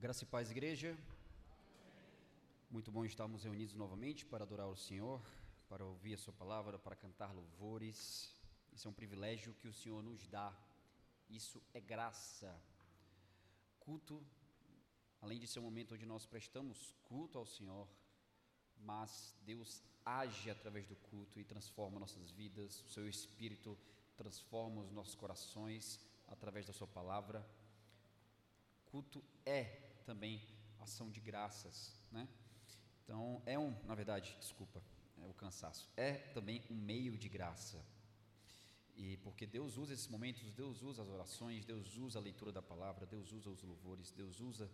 Graça e paz, igreja. Muito bom estarmos reunidos novamente para adorar o Senhor, para ouvir a Sua palavra, para cantar louvores. Isso é um privilégio que o Senhor nos dá. Isso é graça. Culto, além de ser um momento onde nós prestamos culto ao Senhor, mas Deus age através do culto e transforma nossas vidas. O Seu Espírito transforma os nossos corações através da Sua palavra. Culto é também ação de graças, né? Então, é um, na verdade, desculpa, é o cansaço, é também um meio de graça. E porque Deus usa esses momentos, Deus usa as orações, Deus usa a leitura da palavra, Deus usa os louvores, Deus usa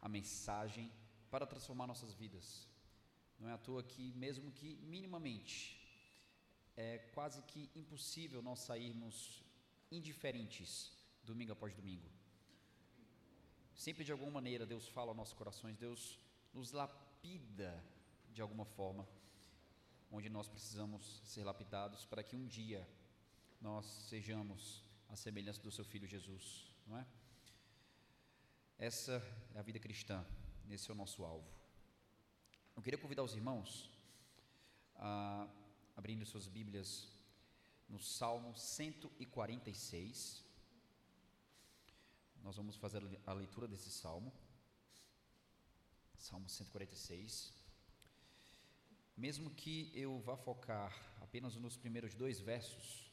a mensagem para transformar nossas vidas. Não é à toa que, mesmo que minimamente, é quase que impossível nós sairmos indiferentes domingo após domingo. Sempre de alguma maneira Deus fala aos nossos corações, Deus nos lapida de alguma forma, onde nós precisamos ser lapidados para que um dia nós sejamos a semelhança do seu filho Jesus, não é? Essa é a vida cristã, esse é o nosso alvo. Eu queria convidar os irmãos a abrindo suas Bíblias no Salmo 146. Nós vamos fazer a leitura desse salmo. Salmo 146. Mesmo que eu vá focar apenas nos primeiros dois versos,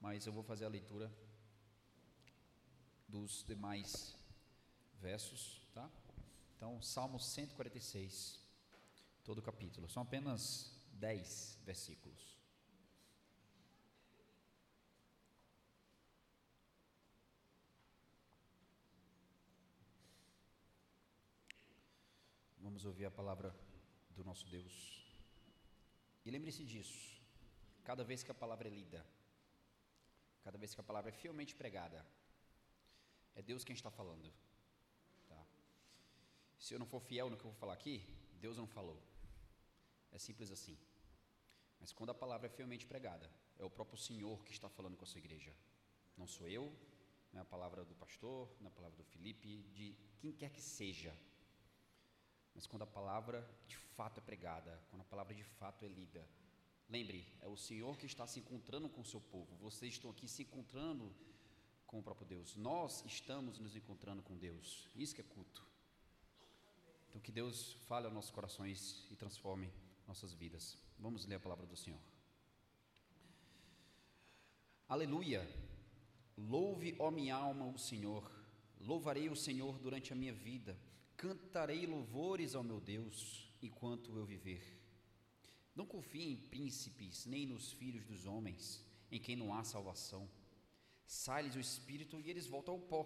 mas eu vou fazer a leitura dos demais versos, tá? Então, Salmo 146, todo o capítulo. São apenas dez versículos. Vamos ouvir a palavra do nosso Deus. E lembre-se disso. Cada vez que a palavra é lida, cada vez que a palavra é fielmente pregada, é Deus quem está falando. Tá? Se eu não for fiel no que eu vou falar aqui, Deus não falou. É simples assim. Mas quando a palavra é fielmente pregada, é o próprio Senhor que está falando com a sua igreja. Não sou eu, não é a palavra do pastor, não é a palavra do Felipe, de quem quer que seja. Mas quando a palavra de fato é pregada, quando a palavra de fato é lida, lembre, é o Senhor que está se encontrando com o seu povo. Vocês estão aqui se encontrando com o próprio Deus. Nós estamos nos encontrando com Deus. Isso que é culto. Então que Deus fale aos nossos corações e transforme nossas vidas. Vamos ler a palavra do Senhor. Aleluia! Louve, ó minha alma, o Senhor. Louvarei o Senhor durante a minha vida cantarei louvores ao meu Deus enquanto eu viver. Não confie em príncipes, nem nos filhos dos homens, em quem não há salvação. Sai-lhes o espírito e eles voltam ao pó.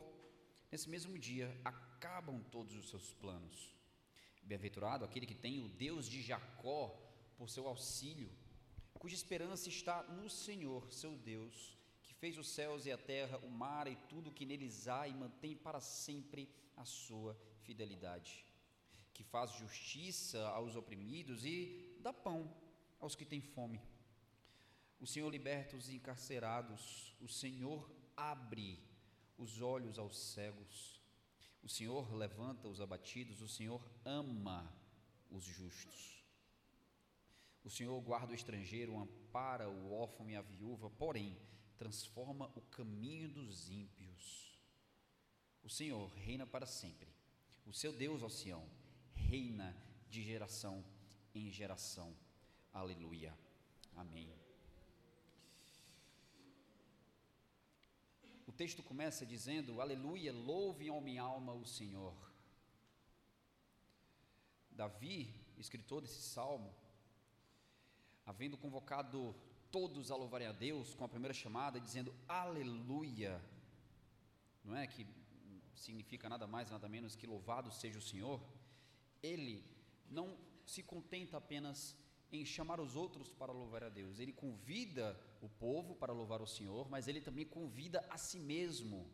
Nesse mesmo dia acabam todos os seus planos. Bem-aventurado aquele que tem o Deus de Jacó por seu auxílio, cuja esperança está no Senhor, seu Deus, que fez os céus e a terra, o mar e tudo que neles há e mantém para sempre a sua fidelidade, que faz justiça aos oprimidos e dá pão aos que têm fome. O Senhor liberta os encarcerados, o Senhor abre os olhos aos cegos, o Senhor levanta os abatidos, o Senhor ama os justos. O Senhor guarda o estrangeiro, ampara o órfão e a viúva, porém transforma o caminho dos ímpios. O Senhor reina para sempre. O seu Deus, ó Sião, reina de geração em geração. Aleluia. Amém. O texto começa dizendo: Aleluia, louve, ó minha alma, o Senhor. Davi, escritor desse salmo, havendo convocado todos a louvarem a Deus com a primeira chamada, dizendo Aleluia, não é que significa nada mais, nada menos que louvado seja o Senhor, ele não se contenta apenas em chamar os outros para louvar a Deus, ele convida o povo para louvar o Senhor, mas ele também convida a si mesmo.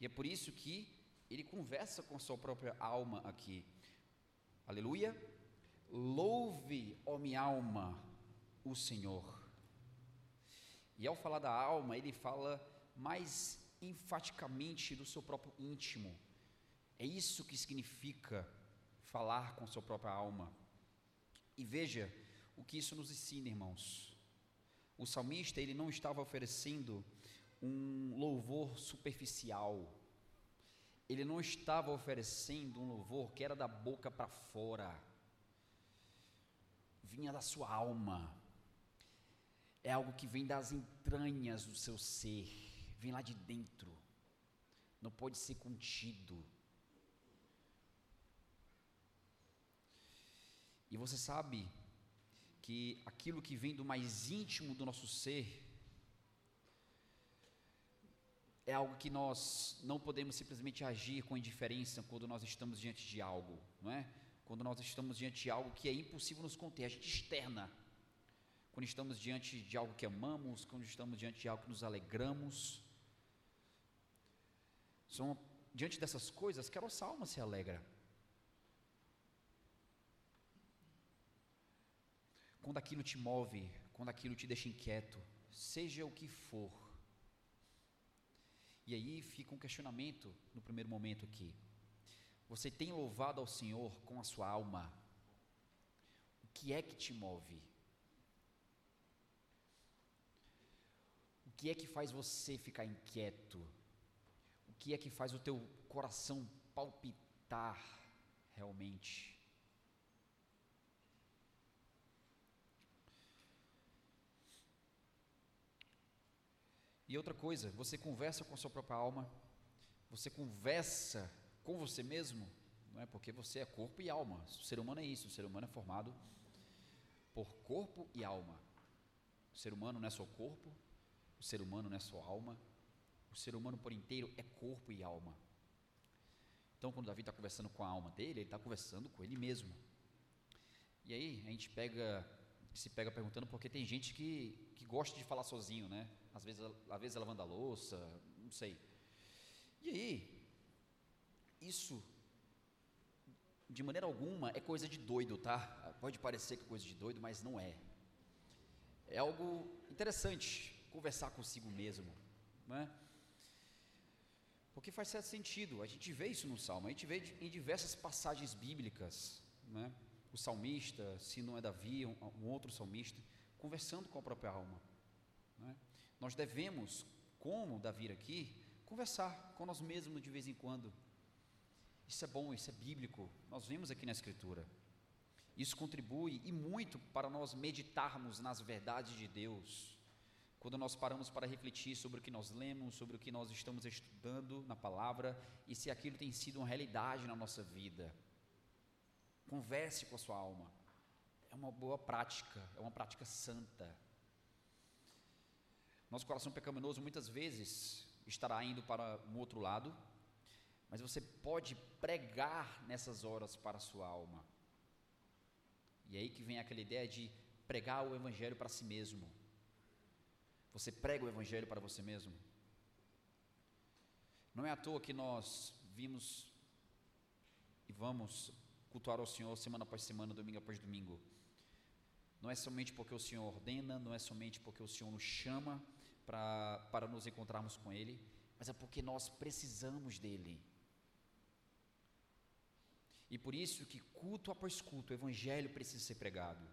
E é por isso que ele conversa com a sua própria alma aqui. Aleluia. Louve, ó minha alma, o Senhor. E ao falar da alma, ele fala mais enfaticamente do seu próprio íntimo. É isso que significa falar com sua própria alma. E veja o que isso nos ensina, irmãos. O salmista, ele não estava oferecendo um louvor superficial. Ele não estava oferecendo um louvor que era da boca para fora. Vinha da sua alma. É algo que vem das entranhas do seu ser, vem lá de dentro. Não pode ser contido E você sabe que aquilo que vem do mais íntimo do nosso ser é algo que nós não podemos simplesmente agir com indiferença quando nós estamos diante de algo, não é? Quando nós estamos diante de algo que é impossível nos conter, a gente externa. Quando estamos diante de algo que amamos, quando estamos diante de algo que nos alegramos. São diante dessas coisas que a nossa alma se alegra. quando aquilo te move, quando aquilo te deixa inquieto, seja o que for. E aí fica um questionamento no primeiro momento aqui. Você tem louvado ao Senhor com a sua alma? O que é que te move? O que é que faz você ficar inquieto? Que é que faz o teu coração palpitar realmente? E outra coisa, você conversa com a sua própria alma, você conversa com você mesmo, não é? Porque você é corpo e alma. O ser humano é isso, o ser humano é formado por corpo e alma. O ser humano não é só corpo, o ser humano não é só alma, o ser humano por inteiro é corpo e alma. Então, quando Davi está conversando com a alma dele, ele está conversando com ele mesmo. E aí, a gente pega, se pega perguntando porque tem gente que, que gosta de falar sozinho, né? às vezes, às vezes lavando a louça, não sei. E aí, isso, de maneira alguma, é coisa de doido, tá? Pode parecer que é coisa de doido, mas não é. É algo interessante conversar consigo mesmo, né? Porque faz certo sentido, a gente vê isso no Salmo, a gente vê em diversas passagens bíblicas, né? O salmista, se não é Davi, um, um outro salmista, conversando com a própria alma. Né? Nós devemos, como Davi aqui, conversar com nós mesmos de vez em quando. Isso é bom, isso é bíblico. Nós vemos aqui na Escritura. Isso contribui e muito para nós meditarmos nas verdades de Deus. Quando nós paramos para refletir sobre o que nós lemos, sobre o que nós estamos estudando na palavra e se aquilo tem sido uma realidade na nossa vida. Converse com a sua alma. É uma boa prática, é uma prática santa. Nosso coração pecaminoso muitas vezes estará indo para um outro lado, mas você pode pregar nessas horas para a sua alma. E é aí que vem aquela ideia de pregar o Evangelho para si mesmo. Você prega o Evangelho para você mesmo. Não é à toa que nós vimos e vamos cultuar ao Senhor semana após semana, domingo após domingo. Não é somente porque o Senhor ordena, não é somente porque o Senhor nos chama, pra, para nos encontrarmos com Ele, mas é porque nós precisamos dEle. E por isso que culto após culto, o Evangelho precisa ser pregado.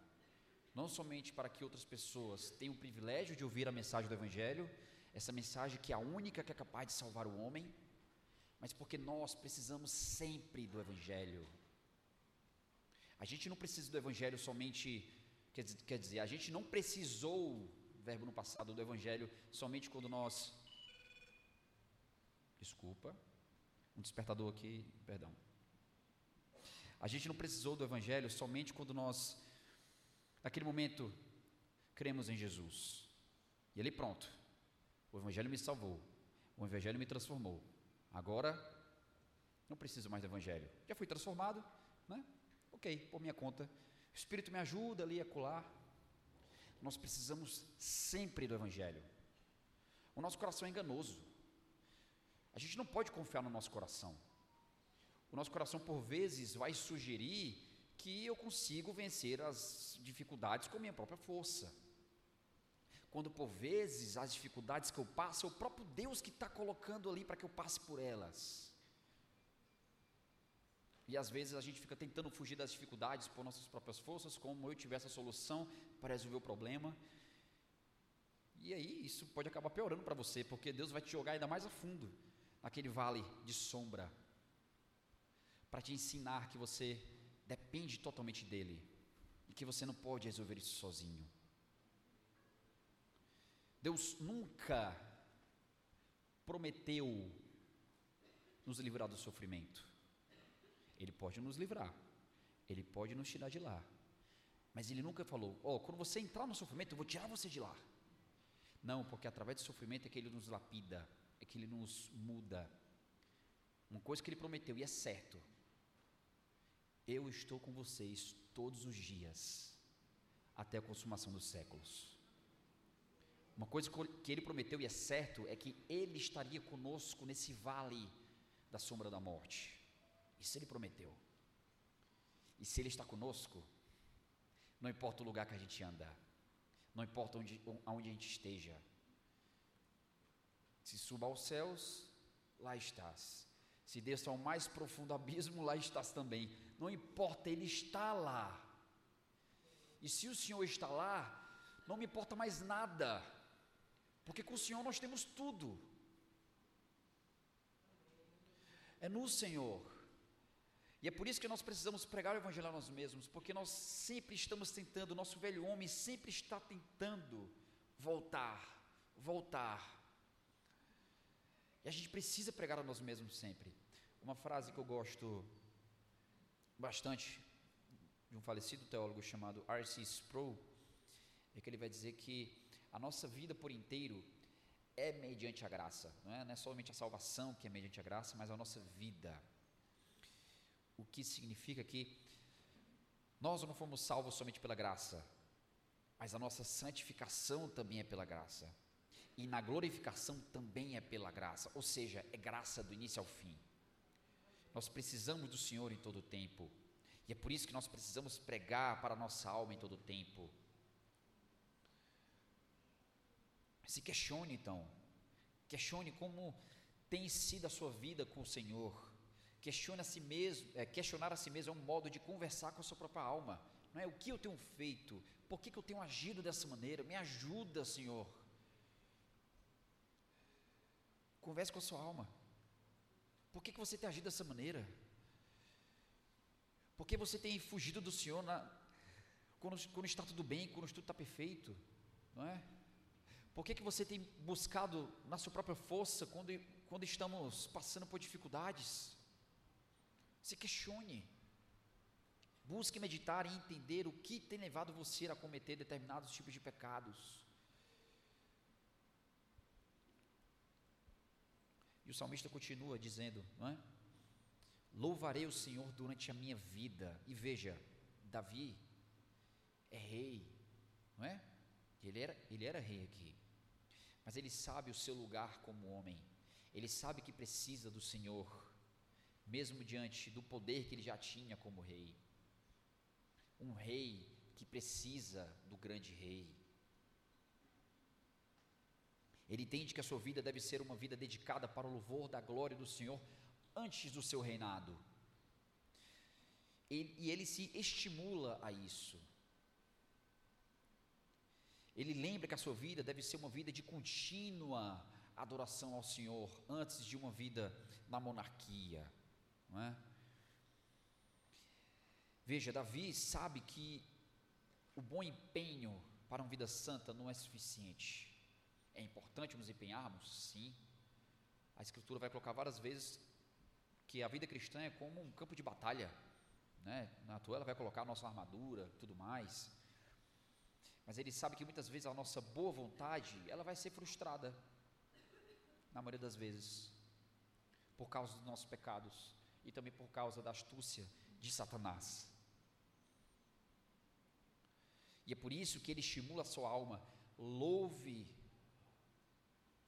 Não somente para que outras pessoas tenham o privilégio de ouvir a mensagem do Evangelho, essa mensagem que é a única que é capaz de salvar o homem, mas porque nós precisamos sempre do Evangelho. A gente não precisa do Evangelho somente, quer dizer, a gente não precisou verbo no passado do Evangelho somente quando nós. Desculpa, um despertador aqui, perdão. A gente não precisou do Evangelho somente quando nós, naquele momento, cremos em Jesus. E ali pronto. O Evangelho me salvou. O Evangelho me transformou. Agora, não preciso mais do Evangelho. Já fui transformado, né? Ok, por minha conta. O Espírito me ajuda ali a colar nós precisamos sempre do Evangelho. O nosso coração é enganoso. A gente não pode confiar no nosso coração. O nosso coração, por vezes, vai sugerir que eu consigo vencer as dificuldades com minha própria força. Quando, por vezes, as dificuldades que eu passo, é o próprio Deus que está colocando ali para que eu passe por elas. E às vezes a gente fica tentando fugir das dificuldades por nossas próprias forças, como eu tivesse a solução para resolver o problema. E aí isso pode acabar piorando para você, porque Deus vai te jogar ainda mais a fundo naquele vale de sombra, para te ensinar que você depende totalmente dele e que você não pode resolver isso sozinho. Deus nunca prometeu nos livrar do sofrimento. Ele pode nos livrar, ele pode nos tirar de lá. Mas ele nunca falou: Ó, oh, quando você entrar no sofrimento, eu vou tirar você de lá. Não, porque através do sofrimento é que ele nos lapida, é que ele nos muda. Uma coisa que ele prometeu, e é certo: Eu estou com vocês todos os dias, até a consumação dos séculos. Uma coisa que ele prometeu, e é certo, é que ele estaria conosco nesse vale da sombra da morte. Isso ele prometeu. E se ele está conosco, não importa o lugar que a gente anda, não importa onde, onde a gente esteja. Se suba aos céus, lá estás. Se desça ao mais profundo abismo, lá estás também. Não importa, Ele está lá. E se o Senhor está lá, não me importa mais nada, porque com o Senhor nós temos tudo. É no Senhor. E é por isso que nós precisamos pregar o Evangelho a nós mesmos, porque nós sempre estamos tentando, o nosso velho homem sempre está tentando voltar, voltar. E a gente precisa pregar a nós mesmos sempre. Uma frase que eu gosto bastante de um falecido teólogo chamado R.C. Sproul é que ele vai dizer que a nossa vida por inteiro é mediante a graça, não é, não é somente a salvação que é mediante a graça, mas a nossa vida o que significa que nós não fomos salvos somente pela graça, mas a nossa santificação também é pela graça. E na glorificação também é pela graça, ou seja, é graça do início ao fim. Nós precisamos do Senhor em todo o tempo, e é por isso que nós precisamos pregar para a nossa alma em todo o tempo. Se questione então, questione como tem sido a sua vida com o Senhor. Questiona a si mesmo, é, questionar a si mesmo é um modo de conversar com a sua própria alma. Não é o que eu tenho feito? Por que, que eu tenho agido dessa maneira? Me ajuda, Senhor. Converse com a sua alma. Por que, que você tem agido dessa maneira? Por que você tem fugido do Senhor na, quando, quando, está tudo bem, quando tudo está perfeito? Não é? Por que, que você tem buscado na sua própria força quando, quando estamos passando por dificuldades? Se questione. Busque meditar e entender o que tem levado você a cometer determinados tipos de pecados. E o salmista continua dizendo, não é? Louvarei o Senhor durante a minha vida. E veja, Davi é rei, não é? Ele era, ele era rei aqui. Mas ele sabe o seu lugar como homem. Ele sabe que precisa do Senhor mesmo diante do poder que ele já tinha como rei. Um rei que precisa do grande rei. Ele entende que a sua vida deve ser uma vida dedicada para o louvor da glória do Senhor antes do seu reinado. E ele se estimula a isso. Ele lembra que a sua vida deve ser uma vida de contínua adoração ao Senhor antes de uma vida na monarquia não é? Veja, Davi sabe que o bom empenho para uma vida santa não é suficiente. Importante nos empenharmos? Sim. A Escritura vai colocar várias vezes que a vida cristã é como um campo de batalha. Né? Na tua ela vai colocar a nossa armadura tudo mais. Mas ele sabe que muitas vezes a nossa boa vontade ela vai ser frustrada. Na maioria das vezes. Por causa dos nossos pecados e também por causa da astúcia de Satanás. E é por isso que ele estimula a sua alma: louve,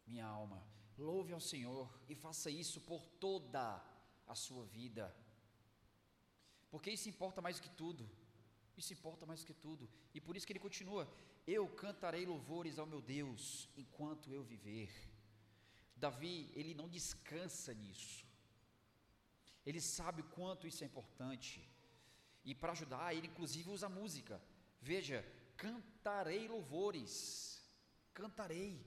minha alma, louve ao Senhor e faça isso por toda a sua vida, porque isso importa mais do que tudo. Isso importa mais do que tudo, e por isso que ele continua: Eu cantarei louvores ao meu Deus enquanto eu viver. Davi, ele não descansa nisso. Ele sabe o quanto isso é importante. E para ajudar, ele inclusive usa música. Veja, cantarei louvores. Cantarei.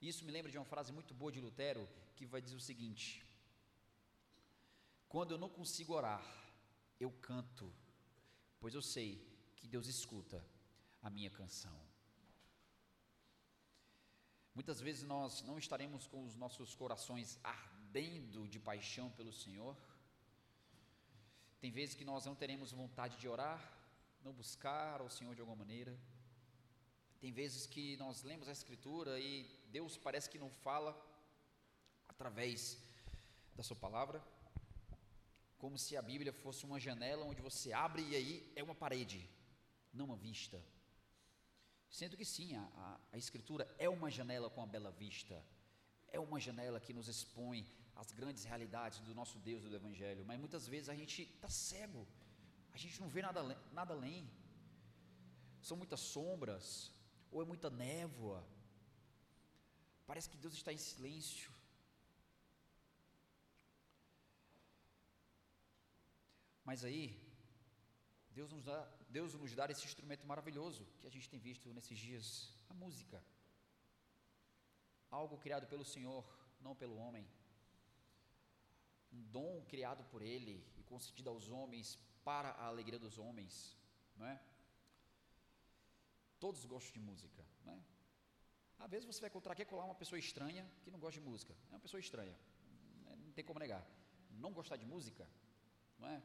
Isso me lembra de uma frase muito boa de Lutero, que vai dizer o seguinte: Quando eu não consigo orar, eu canto, pois eu sei que Deus escuta a minha canção. Muitas vezes nós não estaremos com os nossos corações ardendo de paixão pelo Senhor. Tem vezes que nós não teremos vontade de orar, não buscar ao Senhor de alguma maneira. Tem vezes que nós lemos a Escritura e Deus parece que não fala através da Sua palavra, como se a Bíblia fosse uma janela onde você abre e aí é uma parede, não uma vista. Sendo que sim, a, a, Escritura é uma janela com a bela vista, é uma janela que nos expõe as grandes realidades do nosso Deus do Evangelho, mas muitas vezes a gente está cego, a gente não vê nada, nada além, são muitas sombras, ou é muita névoa, parece que Deus está em silêncio. Mas aí, Deus nos dá, Deus nos dá esse instrumento maravilhoso que a gente tem visto nesses dias, a música. Algo criado pelo Senhor, não pelo homem. Um dom criado por Ele e concedido aos homens para a alegria dos homens, não é? Todos gostam de música, não é? Às vezes você vai encontrar aqui colar uma pessoa estranha que não gosta de música. É uma pessoa estranha, não tem como negar. Não gostar de música, não é?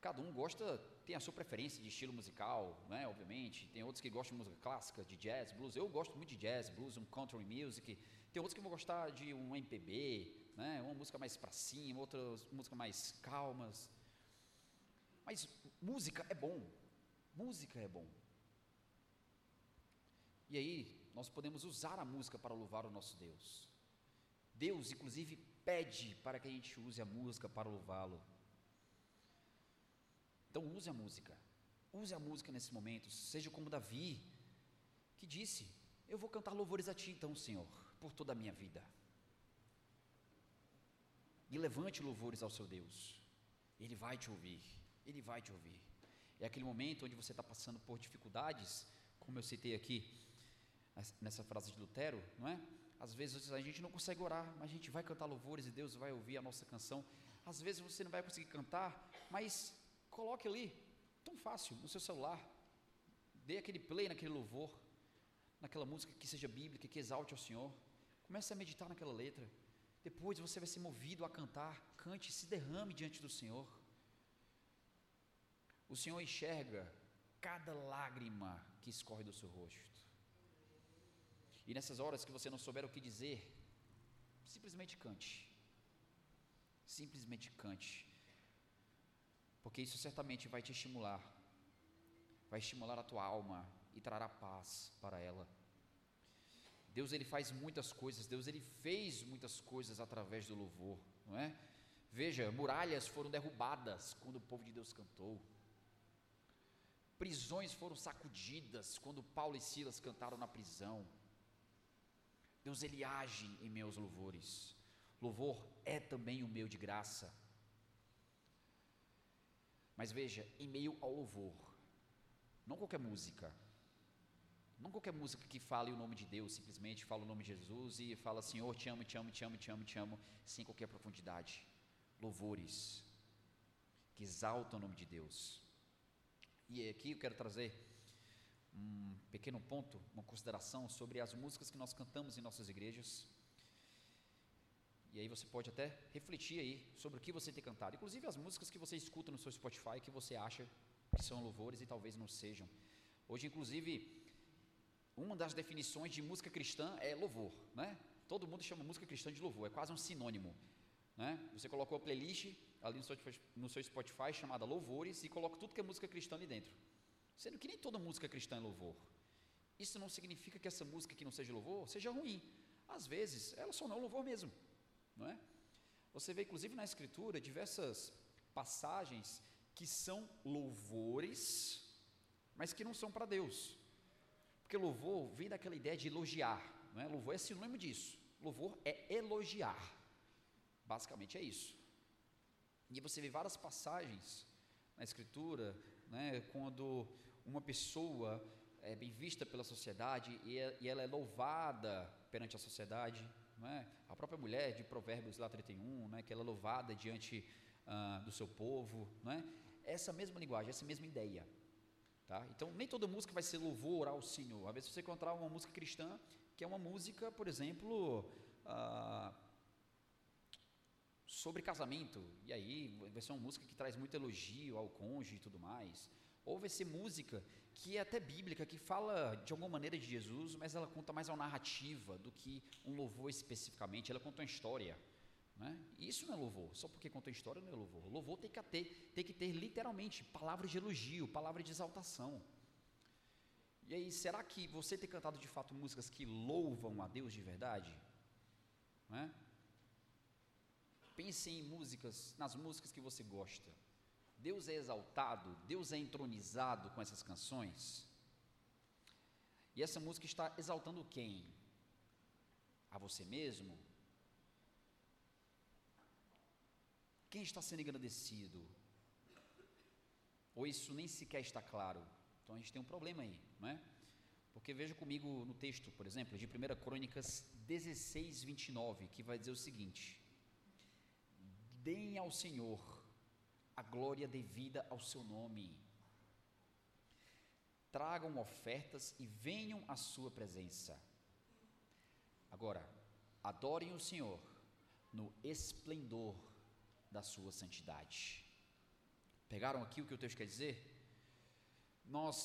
Cada um gosta, tem a sua preferência de estilo musical, né, obviamente. Tem outros que gostam de música clássica, de jazz, blues. Eu gosto muito de jazz, blues, um country music. Tem outros que vão gostar de um MPB, né, uma música mais para cima, outras músicas mais calmas. Mas música é bom. Música é bom. E aí, nós podemos usar a música para louvar o nosso Deus. Deus, inclusive, pede para que a gente use a música para louvá-lo. Então use a música. Use a música nesse momento. Seja como Davi, que disse: Eu vou cantar louvores a Ti, então, Senhor, por toda a minha vida. E levante louvores ao seu Deus. Ele vai te ouvir. Ele vai te ouvir. É aquele momento onde você está passando por dificuldades, como eu citei aqui nessa frase de Lutero, não é? Às vezes a gente não consegue orar, mas a gente vai cantar louvores e Deus vai ouvir a nossa canção. Às vezes você não vai conseguir cantar, mas Coloque ali, tão fácil, no seu celular. Dê aquele play naquele louvor, naquela música que seja bíblica, que exalte ao Senhor. Comece a meditar naquela letra. Depois você vai ser movido a cantar. Cante, se derrame diante do Senhor. O Senhor enxerga cada lágrima que escorre do seu rosto. E nessas horas que você não souber o que dizer, simplesmente cante. Simplesmente cante porque isso certamente vai te estimular, vai estimular a tua alma e trará paz para ela. Deus ele faz muitas coisas, Deus ele fez muitas coisas através do louvor, não é? Veja, muralhas foram derrubadas quando o povo de Deus cantou. Prisões foram sacudidas quando Paulo e Silas cantaram na prisão. Deus ele age em meus louvores. Louvor é também o meu de graça. Mas veja, em meio ao louvor, não qualquer música, não qualquer música que fale o nome de Deus, simplesmente fala o nome de Jesus e fala Senhor, te amo, te amo, te amo, te amo, te amo, sem qualquer profundidade. Louvores que exaltam o nome de Deus. E aqui eu quero trazer um pequeno ponto, uma consideração sobre as músicas que nós cantamos em nossas igrejas e aí você pode até refletir aí sobre o que você tem cantado. Inclusive as músicas que você escuta no seu Spotify que você acha que são louvores e talvez não sejam. Hoje, inclusive, uma das definições de música cristã é louvor, né? Todo mundo chama música cristã de louvor, é quase um sinônimo, né? Você colocou a playlist ali no seu, Spotify chamada louvores e coloca tudo que é música cristã ali dentro. Sendo que nem toda música cristã é louvor. Isso não significa que essa música que não seja louvor seja ruim. Às vezes, ela só não é louvor mesmo não é? Você vê inclusive na escritura diversas passagens que são louvores, mas que não são para Deus. Porque louvor vem daquela ideia de elogiar, não é? Louvor é sinônimo disso. Louvor é elogiar. Basicamente é isso. E você vê várias passagens na Escritura, né, quando uma pessoa é bem vista pela sociedade e, é, e ela é louvada perante a sociedade, é? A própria mulher de Provérbios lá 31, né, que ela é louvada diante ah, do seu povo, não é? Essa mesma linguagem, essa mesma ideia. Tá? Então, nem toda música vai ser louvor ao Senhor. Às vezes você encontrar uma música cristã que é uma música, por exemplo, ah, sobre casamento, e aí vai ser uma música que traz muito elogio ao cônjuge e tudo mais. Ou vai ser música que é até bíblica, que fala de alguma maneira de Jesus, mas ela conta mais uma narrativa do que um louvor especificamente, ela conta uma história. Né? Isso não é louvor, só porque conta história não é louvor. Louvor tem que ter, tem que ter literalmente palavras de elogio, palavras de exaltação. E aí, será que você tem cantado de fato músicas que louvam a Deus de verdade? Não é? Pense em músicas, nas músicas que você gosta. Deus é exaltado, Deus é entronizado com essas canções. E essa música está exaltando quem? A você mesmo? Quem está sendo agradecido? Ou isso nem sequer está claro? Então a gente tem um problema aí, não é? Porque veja comigo no texto, por exemplo, de 1 Crônicas 16, 29, que vai dizer o seguinte: Deem ao Senhor a glória devida ao seu nome. Tragam ofertas e venham à sua presença. Agora, adorem o Senhor no esplendor da sua santidade. Pegaram aqui o que o texto quer dizer? Nós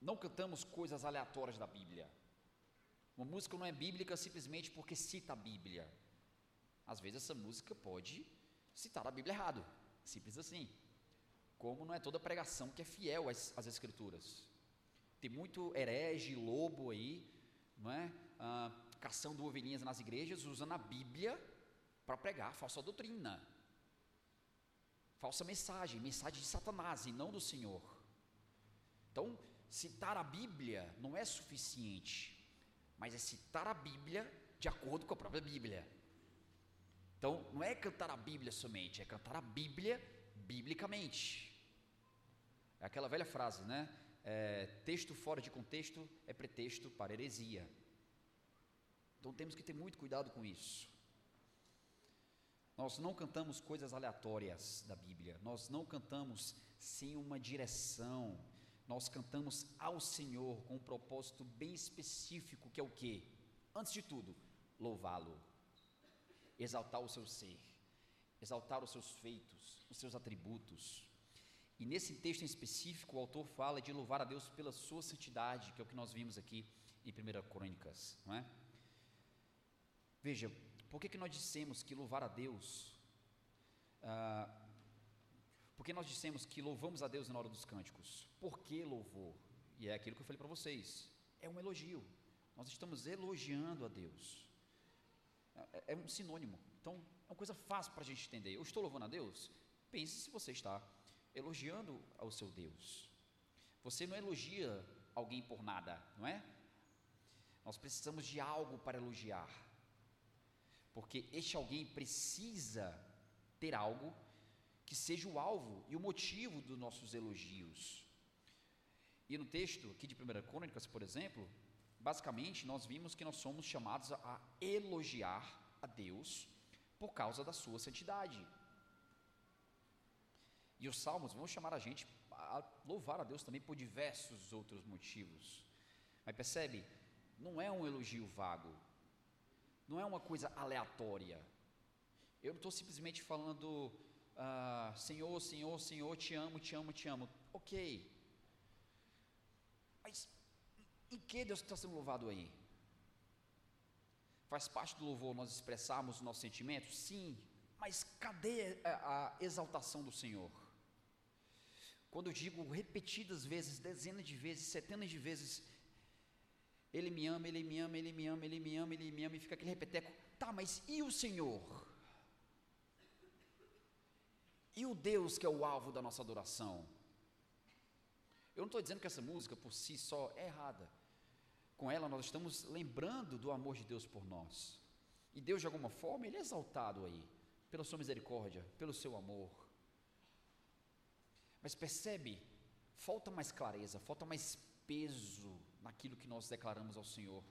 não cantamos coisas aleatórias da Bíblia. Uma música não é bíblica simplesmente porque cita a Bíblia. Às vezes essa música pode citar a Bíblia errado, simples assim. Como não é toda pregação que é fiel às, às Escrituras. Tem muito herege, lobo aí, não é? Ah, caçando ovelhinhas nas igrejas, usando a Bíblia para pregar falsa doutrina falsa mensagem, mensagem de Satanás e não do Senhor. Então, citar a Bíblia não é suficiente, mas é citar a Bíblia de acordo com a própria Bíblia. Então, não é cantar a Bíblia somente, é cantar a Bíblia biblicamente. É aquela velha frase, né? É, texto fora de contexto é pretexto para heresia. Então temos que ter muito cuidado com isso. Nós não cantamos coisas aleatórias da Bíblia, nós não cantamos sem uma direção, nós cantamos ao Senhor com um propósito bem específico, que é o que? Antes de tudo, louvá-lo, exaltar o seu ser, exaltar os seus feitos, os seus atributos. E nesse texto em específico, o autor fala de louvar a Deus pela sua santidade, que é o que nós vimos aqui em 1 Crônicas, não é? Veja, por que, que nós dissemos que louvar a Deus? Ah, por que nós dissemos que louvamos a Deus na hora dos cânticos? Por que louvor? E é aquilo que eu falei para vocês: é um elogio. Nós estamos elogiando a Deus. É, é um sinônimo. Então, é uma coisa fácil para a gente entender. Eu estou louvando a Deus? Pense se você está elogiando ao seu Deus. Você não elogia alguém por nada, não é? Nós precisamos de algo para elogiar porque este alguém precisa ter algo que seja o alvo e o motivo dos nossos elogios. E no texto aqui de 1 Crônicas, por exemplo, basicamente nós vimos que nós somos chamados a elogiar a Deus por causa da sua santidade. E os salmos vão chamar a gente a louvar a Deus também por diversos outros motivos. Mas percebe, não é um elogio vago, não é uma coisa aleatória. Eu não estou simplesmente falando, ah, Senhor, Senhor, Senhor, te amo, te amo, te amo. Ok. Mas em que Deus está sendo louvado aí? Faz parte do louvor nós expressarmos os nossos sentimentos? Sim. Mas cadê a, a exaltação do Senhor? Quando eu digo repetidas vezes, dezenas de vezes, centenas de vezes, ele me ama, ele me ama, ele me ama, ele me ama, ele me ama, e fica aquele repeteco. Tá, mas e o Senhor? E o Deus que é o alvo da nossa adoração? Eu não estou dizendo que essa música por si só é errada. Com ela nós estamos lembrando do amor de Deus por nós. E Deus, de alguma forma, Ele é exaltado aí. pela sua misericórdia, pelo seu amor. Mas percebe, falta mais clareza, falta mais peso naquilo que nós declaramos ao Senhor.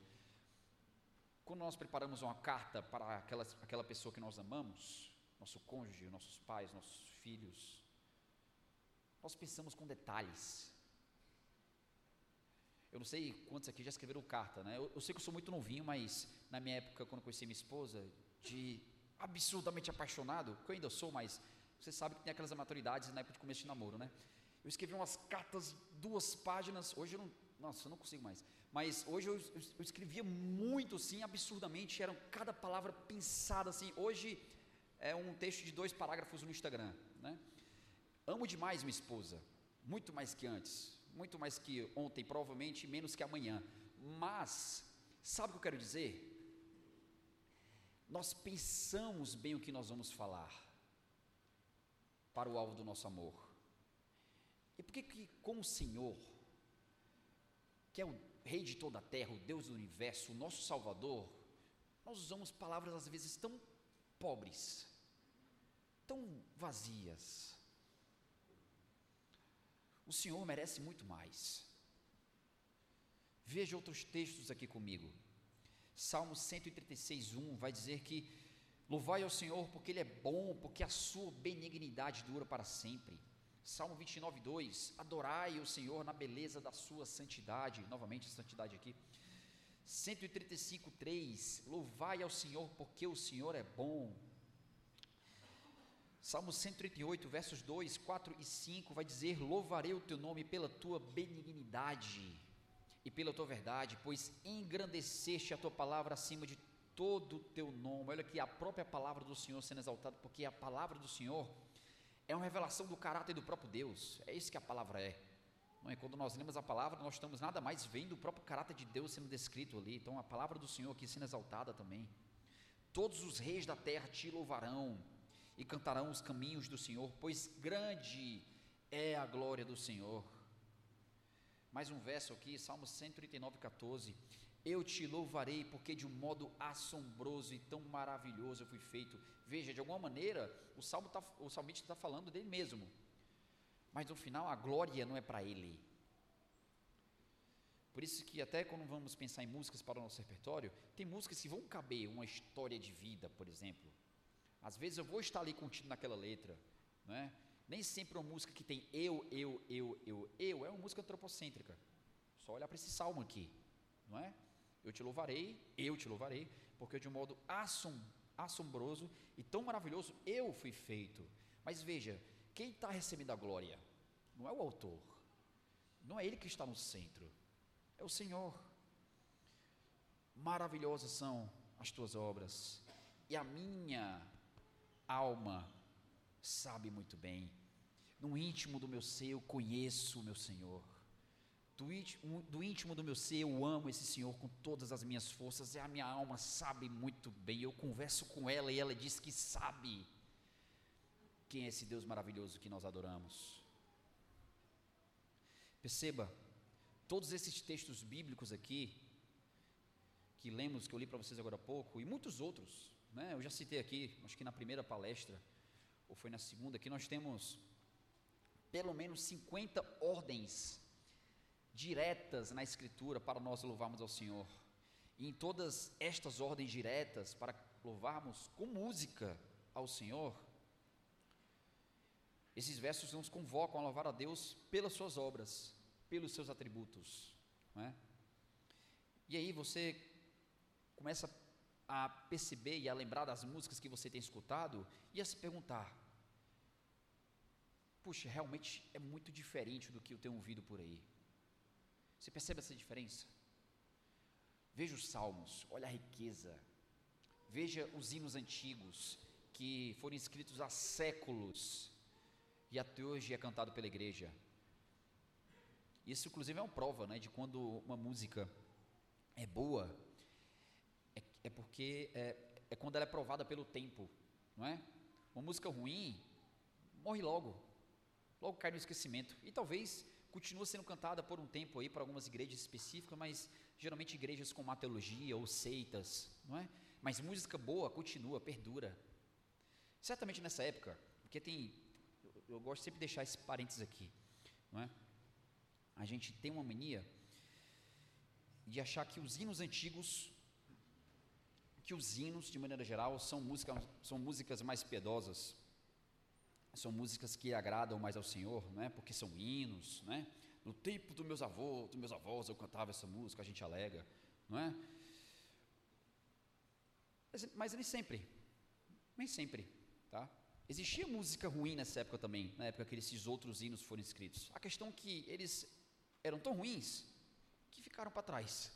Quando nós preparamos uma carta para aquela, aquela pessoa que nós amamos, nosso cônjuge, nossos pais, nossos filhos, nós pensamos com detalhes. Eu não sei quantos aqui já escreveram carta, né? Eu, eu sei que eu sou muito novinho, mas na minha época, quando eu conheci minha esposa, de absurdamente apaixonado, que eu ainda sou, mas você sabe que tem aquelas maturidades na época de começo de namoro, né? Eu escrevi umas cartas, duas páginas, hoje eu não, nossa, eu não consigo mais. Mas hoje eu, eu, escrevia muito, sim, absurdamente, eram cada palavra pensada, assim. Hoje é um texto de dois parágrafos no Instagram, né? Amo demais minha esposa, muito mais que antes, muito mais que ontem, provavelmente menos que amanhã. Mas, sabe o que eu quero dizer? nós pensamos bem o que nós vamos falar para o alvo do nosso amor. E por que que com o Senhor, que é o rei de toda a terra, o Deus do universo, o nosso Salvador, nós usamos palavras às vezes tão pobres, tão vazias. O Senhor merece muito mais. Veja outros textos aqui comigo. Salmo 136, 1 vai dizer que louvai ao Senhor porque Ele é bom, porque a sua benignidade dura para sempre. Salmo 29, 2: Adorai o Senhor na beleza da sua santidade. Novamente, santidade aqui. 135, 3: Louvai ao Senhor porque o Senhor é bom. Salmo 138, versos 2, 4 e 5 vai dizer: Louvarei o teu nome pela tua benignidade e pela tua verdade, pois engrandeceste a tua palavra acima de todo o teu nome. Olha aqui a própria palavra do Senhor sendo exaltada, porque a palavra do Senhor é uma revelação do caráter do próprio Deus. É isso que a palavra é. Não é? Quando nós lemos a palavra, nós estamos nada mais vendo o próprio caráter de Deus sendo descrito ali. Então a palavra do Senhor aqui sendo exaltada também. Todos os reis da terra te louvarão e cantarão os caminhos do Senhor, pois grande é a glória do Senhor. Mais um verso aqui, Salmo 139, 14. Eu te louvarei, porque de um modo assombroso e tão maravilhoso eu fui feito. Veja, de alguma maneira, o, salmo tá, o salmista está falando dele mesmo. Mas no final, a glória não é para ele. Por isso que até quando vamos pensar em músicas para o nosso repertório, tem músicas que vão caber uma história de vida, por exemplo. Às vezes eu vou estar ali contido naquela letra, não é? Nem sempre uma música que tem eu, eu, eu, eu, eu é uma música antropocêntrica. Só olhar para esse salmo aqui, não é? Eu te louvarei, eu te louvarei, porque de um modo assom, assombroso e tão maravilhoso eu fui feito. Mas veja, quem está recebendo a glória não é o autor, não é ele que está no centro, é o Senhor. Maravilhosas são as tuas obras, e a minha alma sabe muito bem. No íntimo do meu ser eu conheço o meu Senhor. Do íntimo, do íntimo do meu ser eu amo esse Senhor com todas as minhas forças, e a minha alma sabe muito bem. Eu converso com ela e ela diz que sabe quem é esse Deus maravilhoso que nós adoramos. Perceba, todos esses textos bíblicos aqui, que lemos, que eu li para vocês agora há pouco, e muitos outros, né? eu já citei aqui, acho que na primeira palestra, ou foi na segunda, que nós temos pelo menos 50 ordens diretas na Escritura para nós louvarmos ao Senhor. E em todas estas ordens diretas para louvarmos com música ao Senhor, esses versos nos convocam a louvar a Deus pelas suas obras, pelos seus atributos. Não é? E aí você começa a perceber e a lembrar das músicas que você tem escutado e a se perguntar: puxa, realmente é muito diferente do que eu tenho ouvido por aí. Você percebe essa diferença? Veja os salmos, olha a riqueza. Veja os hinos antigos que foram escritos há séculos e até hoje é cantado pela igreja. Isso, inclusive, é uma prova né, de quando uma música é boa, é porque é, é quando ela é provada pelo tempo, não é? Uma música ruim morre logo, logo cai no esquecimento. E talvez continue sendo cantada por um tempo aí para algumas igrejas específicas, mas geralmente igrejas com uma teologia ou seitas, não é? Mas música boa continua, perdura. Certamente nessa época, porque tem, eu gosto sempre de deixar esse parênteses aqui, não é? A gente tem uma mania de achar que os hinos antigos, que os hinos, de maneira geral, são, música, são músicas mais piedosas, são músicas que agradam mais ao Senhor, não é? Porque são hinos, não é? No tempo dos meus avós, dos meus avós eu cantava essa música, a gente alega, não é? Mas, mas nem sempre, nem sempre, tá? Existia música ruim nessa época também, na época que esses outros hinos foram escritos. A questão é que eles eram tão ruins que ficaram para trás.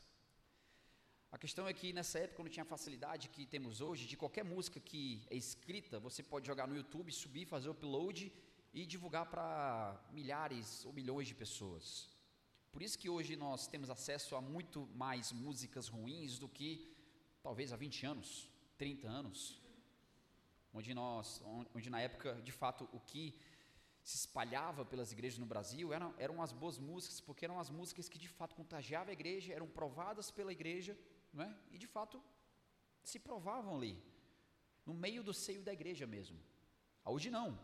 A questão é que nessa época não tinha a facilidade que temos hoje de qualquer música que é escrita, você pode jogar no YouTube, subir, fazer upload e divulgar para milhares ou milhões de pessoas. Por isso que hoje nós temos acesso a muito mais músicas ruins do que talvez há 20 anos, 30 anos, onde nós, onde na época, de fato, o que se espalhava pelas igrejas no Brasil eram, eram as boas músicas, porque eram as músicas que de fato contagiavam a igreja, eram provadas pela igreja não é? E de fato se provavam ali, no meio do seio da igreja mesmo. Hoje não.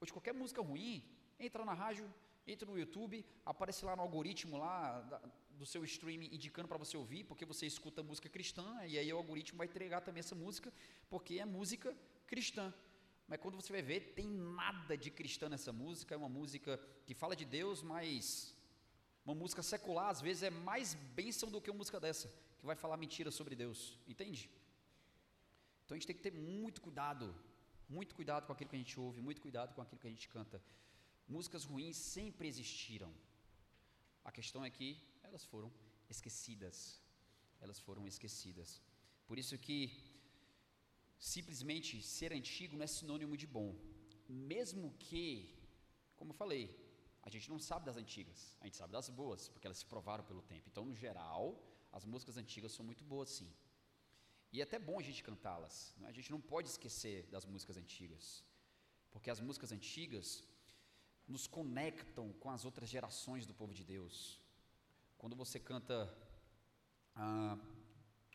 Hoje qualquer música ruim, entra na rádio, entra no YouTube, aparece lá no algoritmo lá do seu streaming indicando para você ouvir, porque você escuta música cristã, e aí o algoritmo vai entregar também essa música, porque é música cristã. Mas quando você vai ver, tem nada de cristã nessa música, é uma música que fala de Deus, mas uma música secular às vezes é mais bênção do que uma música dessa que vai falar mentira sobre Deus, entende? Então a gente tem que ter muito cuidado, muito cuidado com aquilo que a gente ouve, muito cuidado com aquilo que a gente canta. Músicas ruins sempre existiram. A questão é que elas foram esquecidas. Elas foram esquecidas. Por isso que simplesmente ser antigo não é sinônimo de bom. Mesmo que, como eu falei, a gente não sabe das antigas, a gente sabe das boas, porque elas se provaram pelo tempo. Então, no geral, as músicas antigas são muito boas, sim. E é até bom a gente cantá-las. Né? A gente não pode esquecer das músicas antigas, porque as músicas antigas nos conectam com as outras gerações do povo de Deus. Quando você canta, ah,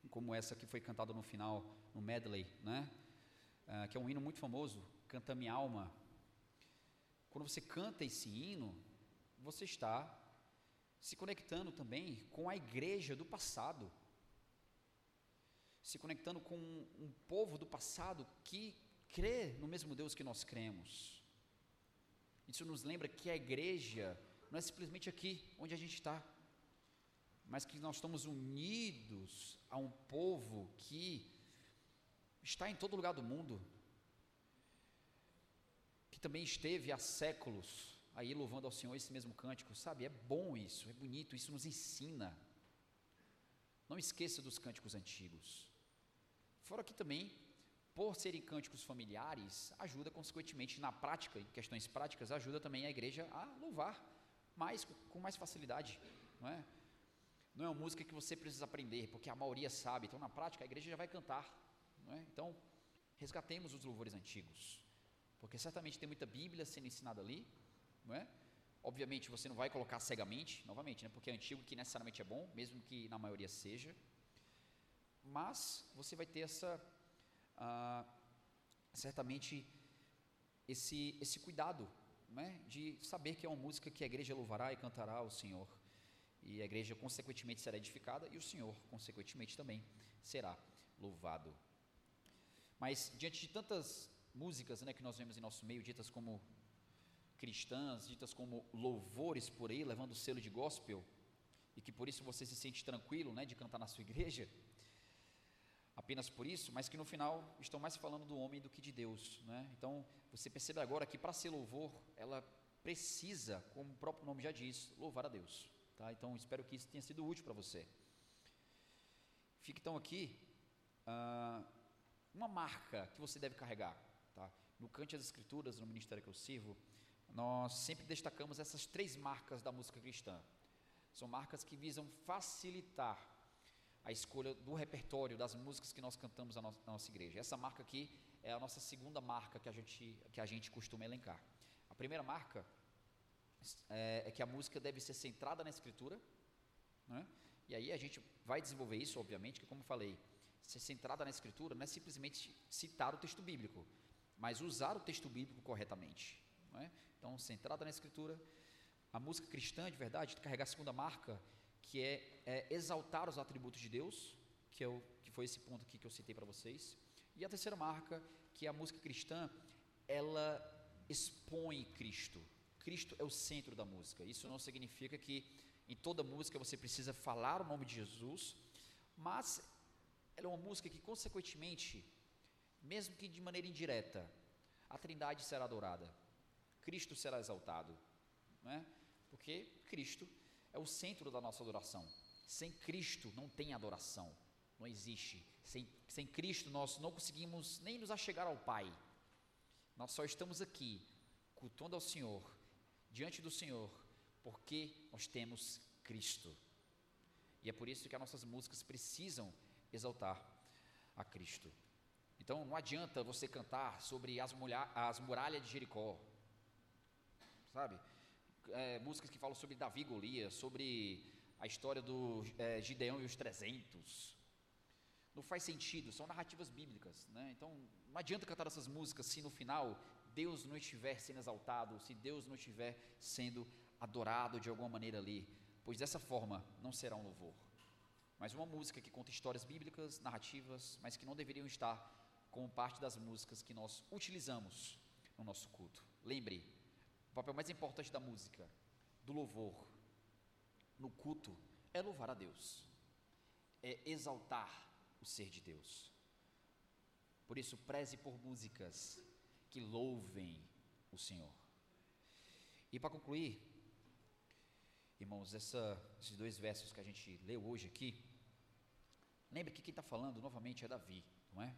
como essa que foi cantada no final, no medley, né? Ah, que é um hino muito famoso, Canta Minha Alma. Quando você canta esse hino, você está se conectando também com a igreja do passado, se conectando com um povo do passado que crê no mesmo Deus que nós cremos. Isso nos lembra que a igreja não é simplesmente aqui onde a gente está, mas que nós estamos unidos a um povo que está em todo lugar do mundo, que também esteve há séculos aí louvando ao Senhor esse mesmo cântico, sabe? É bom isso, é bonito, isso nos ensina. Não esqueça dos cânticos antigos. Fora que também, por serem cânticos familiares, ajuda consequentemente na prática, em questões práticas, ajuda também a igreja a louvar mais com mais facilidade, não é? Não é uma música que você precisa aprender, porque a maioria sabe. Então, na prática, a igreja já vai cantar, não é? Então, resgatemos os louvores antigos, porque certamente tem muita Bíblia sendo ensinada ali, não é? Obviamente você não vai colocar cegamente, novamente, né? porque é antigo que necessariamente é bom, mesmo que na maioria seja, mas você vai ter essa, ah, certamente, esse, esse cuidado né? de saber que é uma música que a igreja louvará e cantará ao Senhor, e a igreja consequentemente será edificada, e o Senhor consequentemente também será louvado. Mas diante de tantas músicas né, que nós vemos em nosso meio, ditas como cristãs, ditas como louvores por aí, levando o selo de gospel, e que por isso você se sente tranquilo né, de cantar na sua igreja, apenas por isso, mas que no final estão mais falando do homem do que de Deus. Né? Então, você percebe agora que para ser louvor, ela precisa, como o próprio nome já diz, louvar a Deus. Tá? Então, espero que isso tenha sido útil para você. Fica então aqui uh, uma marca que você deve carregar. Tá? No Cante as Escrituras, no ministério que eu sirvo, nós sempre destacamos essas três marcas da música cristã. São marcas que visam facilitar a escolha do repertório das músicas que nós cantamos na nossa, na nossa igreja. Essa marca aqui é a nossa segunda marca que a gente, que a gente costuma elencar. A primeira marca é, é que a música deve ser centrada na escritura, né? e aí a gente vai desenvolver isso, obviamente, que como falei, ser centrada na escritura não é simplesmente citar o texto bíblico, mas usar o texto bíblico corretamente. É? Então, centrada na Escritura, a música cristã, de verdade, carregar a segunda marca, que é, é exaltar os atributos de Deus, que, é o, que foi esse ponto aqui que eu citei para vocês. E a terceira marca, que é a música cristã, ela expõe Cristo. Cristo é o centro da música. Isso não significa que em toda música você precisa falar o nome de Jesus, mas ela é uma música que, consequentemente, mesmo que de maneira indireta, a Trindade será adorada, Cristo será exaltado, não é? porque Cristo é o centro da nossa adoração. Sem Cristo não tem adoração, não existe. Sem, sem Cristo nós não conseguimos nem nos achegar ao Pai. Nós só estamos aqui, cultuando ao Senhor, diante do Senhor, porque nós temos Cristo. E é por isso que as nossas músicas precisam exaltar a Cristo. Então não adianta você cantar sobre as, mulher, as muralhas de Jericó, sabe? É, músicas que falam sobre Davi Golias, sobre a história do é, Gideão e os 300. Não faz sentido, são narrativas bíblicas. Né? Então não adianta cantar essas músicas se no final Deus não estiver sendo exaltado, se Deus não estiver sendo adorado de alguma maneira ali, pois dessa forma não será um louvor. Mas uma música que conta histórias bíblicas, narrativas, mas que não deveriam estar como parte das músicas que nós utilizamos no nosso culto. Lembre, o papel mais importante da música, do louvor, no culto, é louvar a Deus, é exaltar o ser de Deus. Por isso, preze por músicas que louvem o Senhor. E para concluir, irmãos, essa, esses dois versos que a gente leu hoje aqui, lembre que quem está falando novamente é Davi, não é?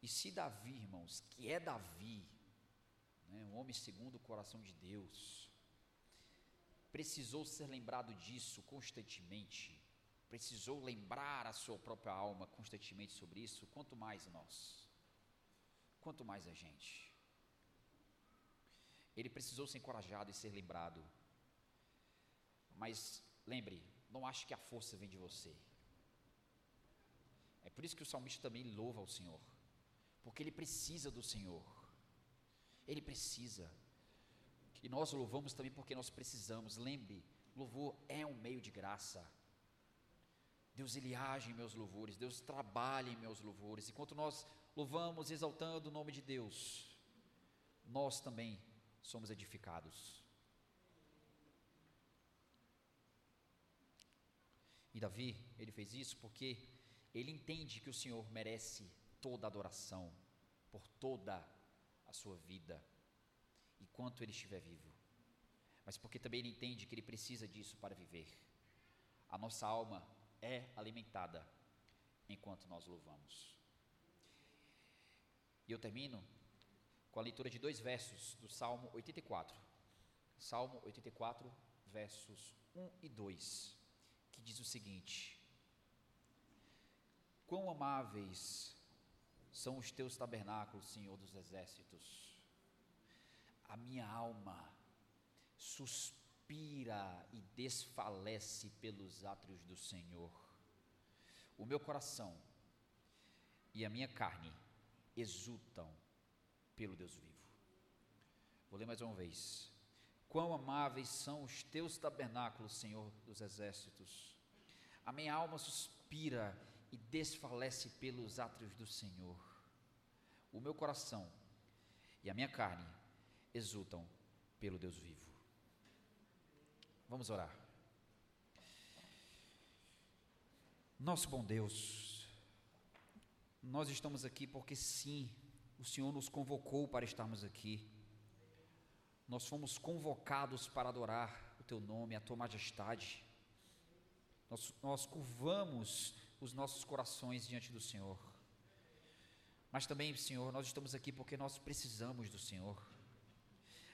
E se Davi, irmãos, que é Davi, né, um homem segundo o coração de Deus, precisou ser lembrado disso constantemente, precisou lembrar a sua própria alma constantemente sobre isso, quanto mais nós, quanto mais a gente. Ele precisou ser encorajado e ser lembrado. Mas lembre, não ache que a força vem de você. É por isso que o salmista também louva ao Senhor porque ele precisa do Senhor. Ele precisa. E nós louvamos também porque nós precisamos. Lembre, louvor é um meio de graça. Deus ele age em meus louvores, Deus trabalha em meus louvores. Enquanto nós louvamos, exaltando o nome de Deus, nós também somos edificados. E Davi, ele fez isso porque ele entende que o Senhor merece toda adoração, por toda a sua vida, enquanto ele estiver vivo. Mas porque também ele entende que ele precisa disso para viver. A nossa alma é alimentada enquanto nós louvamos. E eu termino com a leitura de dois versos do Salmo 84. Salmo 84, versos 1 e 2, que diz o seguinte: Quão amáveis são os teus tabernáculos, Senhor dos exércitos. A minha alma suspira e desfalece pelos átrios do Senhor. O meu coração e a minha carne exultam pelo Deus vivo. Vou ler mais uma vez. Quão amáveis são os teus tabernáculos, Senhor dos exércitos. A minha alma suspira e desfalece pelos átrios do Senhor o meu coração e a minha carne exultam pelo Deus vivo. Vamos orar. Nosso bom Deus, nós estamos aqui porque sim, o Senhor nos convocou para estarmos aqui. Nós fomos convocados para adorar o Teu nome, a Tua majestade. Nós, nós curvamos os nossos corações diante do Senhor. Mas também, Senhor, nós estamos aqui porque nós precisamos do Senhor.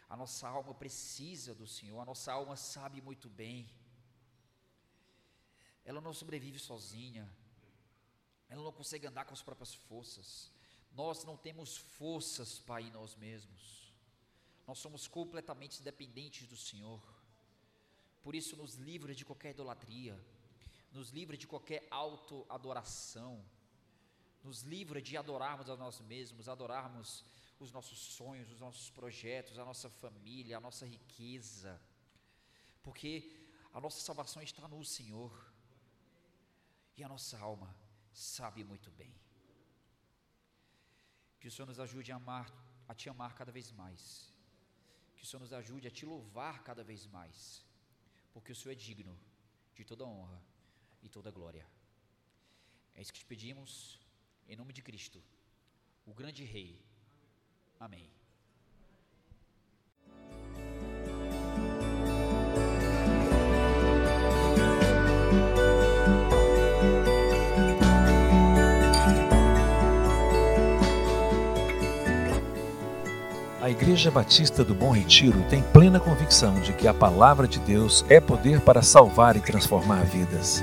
A nossa alma precisa do Senhor, a nossa alma sabe muito bem. Ela não sobrevive sozinha. Ela não consegue andar com as próprias forças. Nós não temos forças, Pai, em nós mesmos. Nós somos completamente dependentes do Senhor. Por isso, nos livra de qualquer idolatria, nos livra de qualquer autoadoração nos livra de adorarmos a nós mesmos, adorarmos os nossos sonhos, os nossos projetos, a nossa família, a nossa riqueza, porque a nossa salvação está no Senhor e a nossa alma sabe muito bem. Que o Senhor nos ajude a amar, a te amar cada vez mais. Que o Senhor nos ajude a te louvar cada vez mais, porque o Senhor é digno de toda honra e toda glória. É isso que te pedimos, em nome de Cristo, o grande Rei. Amém. A Igreja Batista do Bom Retiro tem plena convicção de que a palavra de Deus é poder para salvar e transformar vidas.